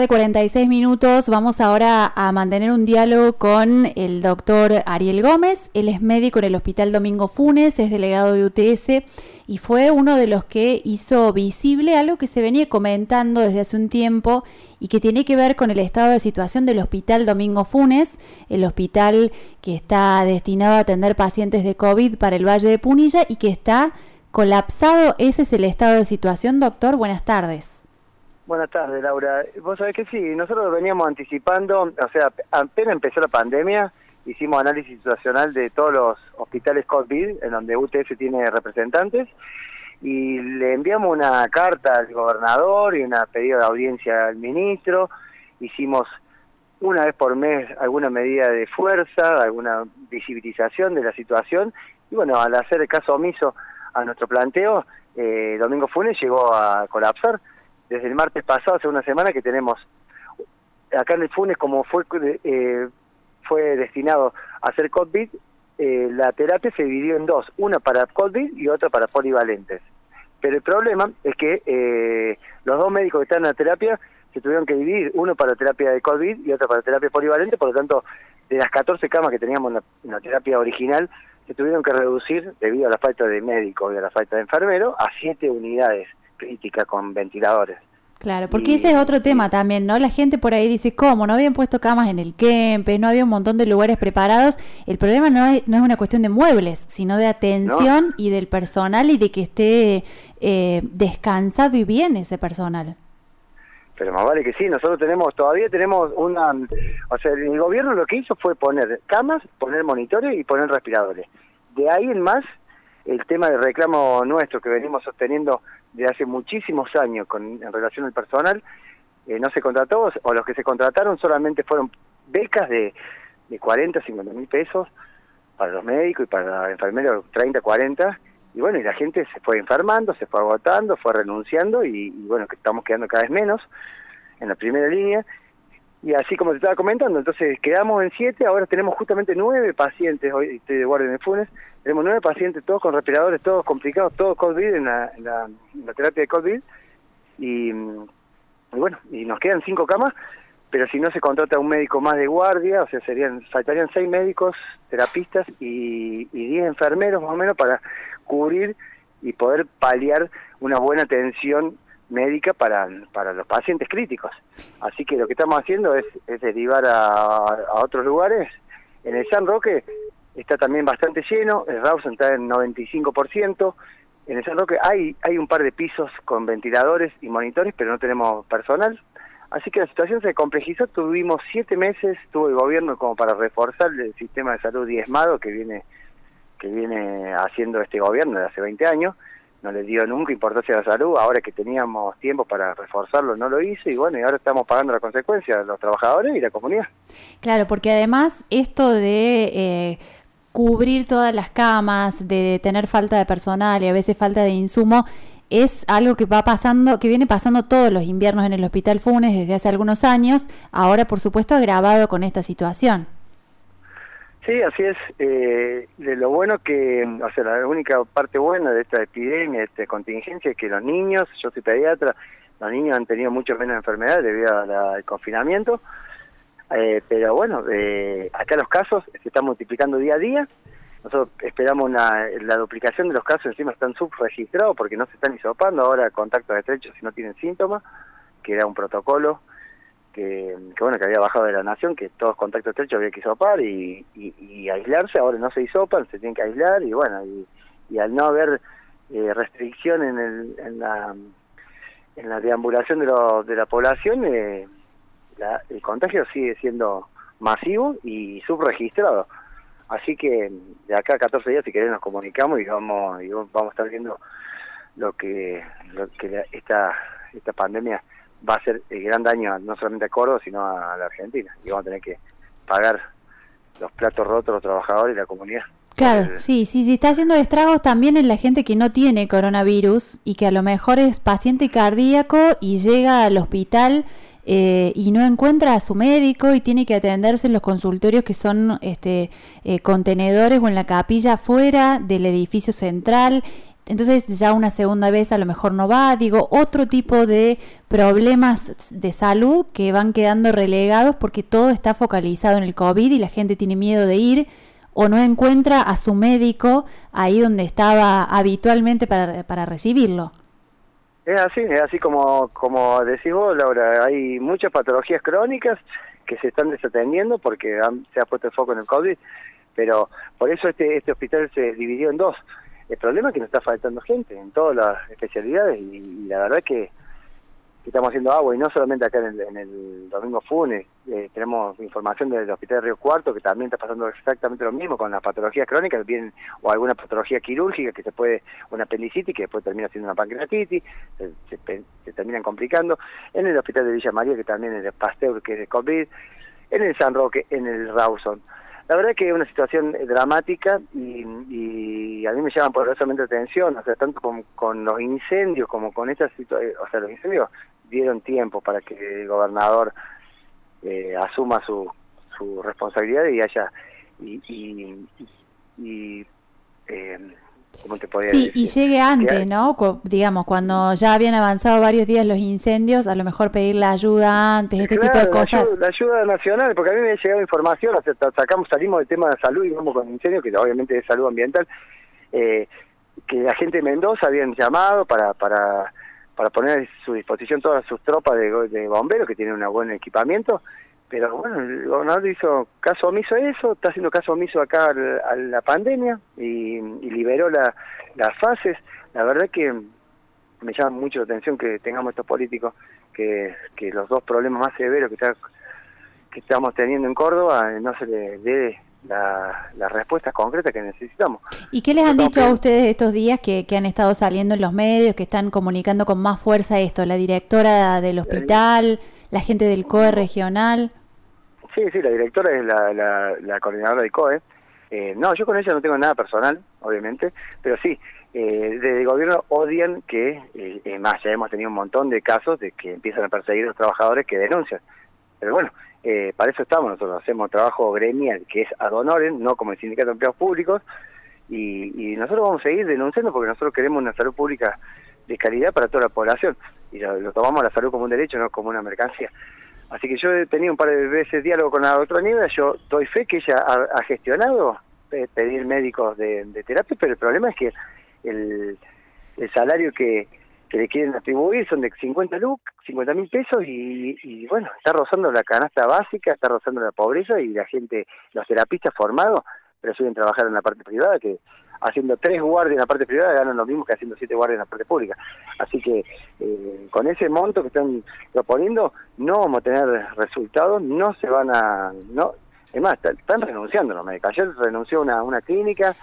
de 46 minutos vamos ahora a mantener un diálogo con el doctor Ariel Gómez. Él es médico en el Hospital Domingo Funes, es delegado de UTS y fue uno de los que hizo visible algo que se venía comentando desde hace un tiempo y que tiene que ver con el estado de situación del Hospital Domingo Funes, el hospital que está destinado a atender pacientes de COVID para el Valle de Punilla y que está colapsado. Ese es el estado de situación, doctor. Buenas tardes. Buenas tardes, Laura. Vos sabés que sí, nosotros veníamos anticipando, o sea, apenas empezó la pandemia, hicimos análisis situacional de todos los hospitales COVID, en donde UTF tiene representantes, y le enviamos una carta al gobernador y una pedido de audiencia al ministro, hicimos una vez por mes alguna medida de fuerza, alguna visibilización de la situación, y bueno, al hacer caso omiso a nuestro planteo, eh, Domingo Funes llegó a colapsar desde el martes pasado, hace una semana, que tenemos acá en el Funes, como fue, eh, fue destinado a hacer COVID, eh, la terapia se dividió en dos, una para COVID y otra para polivalentes. Pero el problema es que eh, los dos médicos que están en la terapia se tuvieron que dividir, uno para terapia de COVID y otro para terapia polivalente, por lo tanto, de las 14 camas que teníamos en la, terapia original, se tuvieron que reducir, debido a la falta de médicos y a la falta de enfermeros, a siete unidades crítica con ventiladores. Claro, porque ese es otro tema también, ¿no? La gente por ahí dice, ¿cómo? No habían puesto camas en el Kempe, no había un montón de lugares preparados. El problema no es, no es una cuestión de muebles, sino de atención y del personal y de que esté eh, descansado y bien ese personal. Pero más vale que sí, nosotros tenemos, todavía tenemos una, o sea, el gobierno lo que hizo fue poner camas, poner monitores y poner respiradores. De ahí en más, el tema de reclamo nuestro que venimos sosteniendo de hace muchísimos años con, en relación al personal, eh, no se contrató, o los que se contrataron solamente fueron becas de, de 40, 50 mil pesos para los médicos y para los enfermeros 30, 40, y bueno, y la gente se fue enfermando, se fue agotando, fue renunciando, y, y bueno, que estamos quedando cada vez menos en la primera línea, y así como te estaba comentando, entonces quedamos en siete, ahora tenemos justamente nueve pacientes, hoy estoy de guardia en Funes, tenemos nueve pacientes, todos con respiradores, todos complicados, todos COVID en la, en la, terapia de COVID, y, bueno, y nos quedan cinco camas, pero si no se contrata un médico más de guardia, o sea, serían faltarían seis médicos, terapistas y, y diez enfermeros más o menos para cubrir y poder paliar una buena atención médica para, para los pacientes críticos. Así que lo que estamos haciendo es, es derivar a, a, otros lugares. En el San Roque está también bastante lleno, el Rawson está en 95%. En el San Roque hay, hay un par de pisos con ventiladores y monitores, pero no tenemos personal. Así que la situación se complejizó, tuvimos siete meses, tuvo el gobierno como para reforzar el sistema de salud diezmado que viene, que viene haciendo este gobierno de hace 20 años no le dio nunca importancia a la salud, ahora que teníamos tiempo para reforzarlo no lo hizo y bueno, y ahora estamos pagando la consecuencia, los trabajadores y la comunidad. Claro, porque además esto de eh, cubrir todas las camas, de tener falta de personal y a veces falta de insumo, es algo que va pasando, que viene pasando todos los inviernos en el Hospital Funes desde hace algunos años, ahora por supuesto agravado con esta situación. Sí, así es. Eh, de lo bueno que, o sea, la única parte buena de esta epidemia, de esta contingencia, es que los niños, yo soy pediatra, los niños han tenido mucho menos enfermedades debido al confinamiento, eh, pero bueno, eh, acá los casos se están multiplicando día a día. Nosotros esperamos la duplicación de los casos, encima están subregistrados porque no se están hisopando ahora contactos estrechos si no tienen síntomas, que era un protocolo que, bueno que había bajado de la nación, que todos contactos estrechos había que hisopar y, y, aislarse, ahora no se hisopan, se tienen que aislar y bueno, y, al no haber eh, restricción en, el, en, la, en la deambulación de, lo, de la población, eh, el contagio sigue siendo masivo y subregistrado. Así que de acá a 14 días, si querés, nos comunicamos y vamos, y vamos a estar viendo lo que, lo que esta, esta pandemia va a ser el gran daño no solamente a Córdoba, sino a la Argentina. Y vamos a tener que pagar los platos rotos los trabajadores y la comunidad. Claro, sí, sí, sí, está haciendo estragos también en la gente que no tiene coronavirus y que a lo mejor es paciente cardíaco y llega al hospital eh, y no encuentra a su médico y tiene que atenderse en los consultorios que son este, eh, contenedores o en la capilla fuera del edificio central entonces ya una segunda vez a lo mejor no va, digo, otro tipo de problemas de salud que van quedando relegados porque todo está focalizado en el COVID y la gente tiene miedo de ir o no encuentra a su médico ahí donde estaba habitualmente para, para recibirlo. Es así, es así como, como decís vos, Laura, hay muchas patologías crónicas que se están desatendiendo porque se ha puesto el foco en el COVID, pero por eso este, este hospital se dividió en dos. El problema es que nos está faltando gente en todas las especialidades y, la verdad que, estamos haciendo agua y no solamente acá en el, Domingo Funes, eh, tenemos información del Hospital de Río Cuarto que también está pasando exactamente lo mismo con las patologías crónicas vienen, o alguna patología quirúrgica que se puede, una apendicitis que después termina siendo una pancreatitis, se, terminan complicando, en el Hospital de Villa María que también es de Pasteur que es de COVID, en el San Roque, en el Rawson. La verdad que es una situación dramática y, a mí me llama poderosamente atención, o sea, tanto con, los incendios como con esta situación, o sea, los incendios dieron tiempo para que el gobernador eh, asuma su, su responsabilidad y haya y, y, y eh, sí, y llegue antes, ¿no? digamos, cuando ya habían avanzado varios días los incendios, a lo mejor pedir la ayuda antes, este tipo de cosas. La ayuda, nacional, porque a mí me ha llegado información, sacamos, salimos del tema de salud y vamos con incendios, que obviamente es salud ambiental, eh, que la gente de Mendoza habían llamado para, para, para poner a su disposición todas sus tropas de, de bomberos, que tienen un buen equipamiento, pero bueno, el gobernador hizo caso omiso a eso, está haciendo caso omiso acá a la pandemia y, liberó la, las fases. La verdad que me llama mucho la atención que tengamos estos políticos, que, que los dos problemas más severos que, está, que estamos teniendo en Córdoba no se le dé la, la, respuesta concreta que necesitamos. ¿Y qué les han dicho a ustedes estos días que, que, han estado saliendo en los medios, que están comunicando con más fuerza esto? La directora del hospital, la gente del COE regional. Sí, sí, la directora es la, la, coordinadora de COE. Eh, no, yo con ella no tengo nada personal, obviamente, pero sí, eh, desde el gobierno odian que, eh, más, ya hemos tenido un montón de casos de que empiezan a perseguir a los trabajadores que denuncian. Pero bueno, eh, para eso estamos, nosotros hacemos trabajo gremial, que es ad honorem, no como el Sindicato de Empleados Públicos, y, y nosotros vamos a seguir denunciando porque nosotros queremos una salud pública de calidad para toda la población, y lo tomamos la salud como un derecho, no como una mercancía. Así que yo he tenido un par de veces diálogo con la doctora Nieves, yo doy fe que ella ha, gestionado eh, pedir médicos de, terapia, pero el problema es que el, salario que, le quieren atribuir son de 50 luk, 50 mil pesos y, bueno, está rozando la canasta básica, está rozando la pobreza y la gente, los terapistas formados, pero suelen trabajar en la parte privada que haciendo tres guardias en la parte privada ganan lo mismo que haciendo siete guardias en la parte pública. Así que eh, con ese monto que están proponiendo no vamos a tener resultados, no se van a... no Es más, están renunciando los médicos. Ayer renunció una, una clínica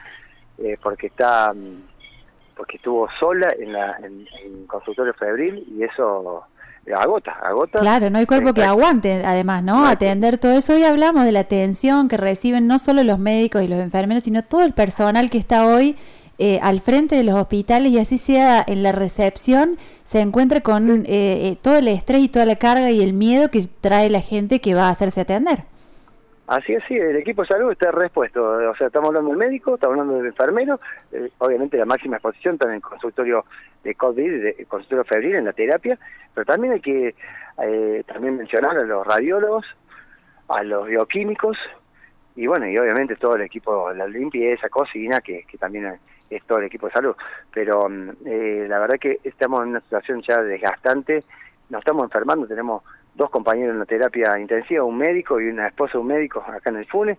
eh, porque está porque estuvo sola en, la, en, consultorio febril y eso agota, agota. Claro, no hay cuerpo que aguante, además, ¿no? Atender todo eso. Hoy hablamos de la atención que reciben no solo los médicos y los enfermeros, sino todo el personal que está hoy eh, al frente de los hospitales y así sea en la recepción, se encuentra con eh, eh, todo el estrés y toda la carga y el miedo que trae la gente que va a hacerse atender. Así es, sí, el equipo de salud está respuesto. O sea, estamos hablando del médico, estamos hablando del enfermero, eh, obviamente la máxima exposición está en el consultorio de COVID, de, consultorio febril, en la terapia, pero también hay que eh, también mencionar a los radiólogos, a los bioquímicos, y bueno, y obviamente todo el equipo, la limpieza, cocina, que, que también es todo el equipo de salud. Pero mm, eh, la verdad que estamos en una situación ya desgastante, nos estamos enfermando, tenemos dos compañeros en la terapia intensiva, un médico y una esposa de un médico acá en el FUNE.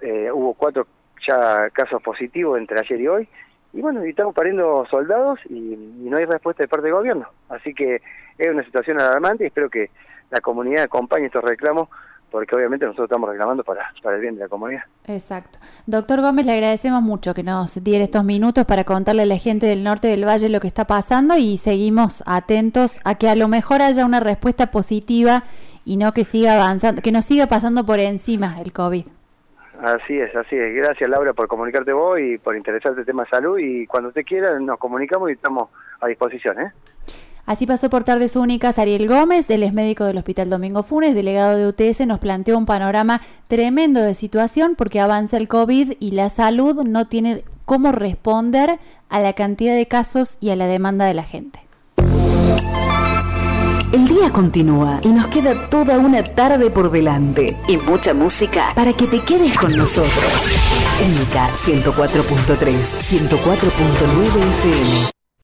Eh, hubo cuatro ya casos positivos entre ayer y hoy. Y bueno, y estamos pariendo soldados y, no hay respuesta de parte del gobierno. Así que es una situación alarmante y espero que la comunidad acompañe estos reclamos porque obviamente nosotros estamos reclamando para, para el bien de la comunidad. Exacto. Doctor Gómez, le agradecemos mucho que nos diera estos minutos para contarle a la gente del norte del valle lo que está pasando y seguimos atentos a que a lo mejor haya una respuesta positiva y no que siga avanzando, que nos siga pasando por encima el COVID. Así es, así es. Gracias Laura por comunicarte vos y por interesarte el tema de salud y cuando usted quiera nos comunicamos y estamos a disposición. ¿eh? Así pasó por tardes únicas Ariel Gómez, él es médico del Hospital Domingo Funes, delegado de UTS, nos planteó un panorama tremendo de situación porque avanza el COVID y la salud no tiene cómo responder a la cantidad de casos y a la demanda de la gente. El día continúa y nos queda toda una tarde por delante y mucha música para que te quedes con nosotros. Única 104.3, 104.9 FM.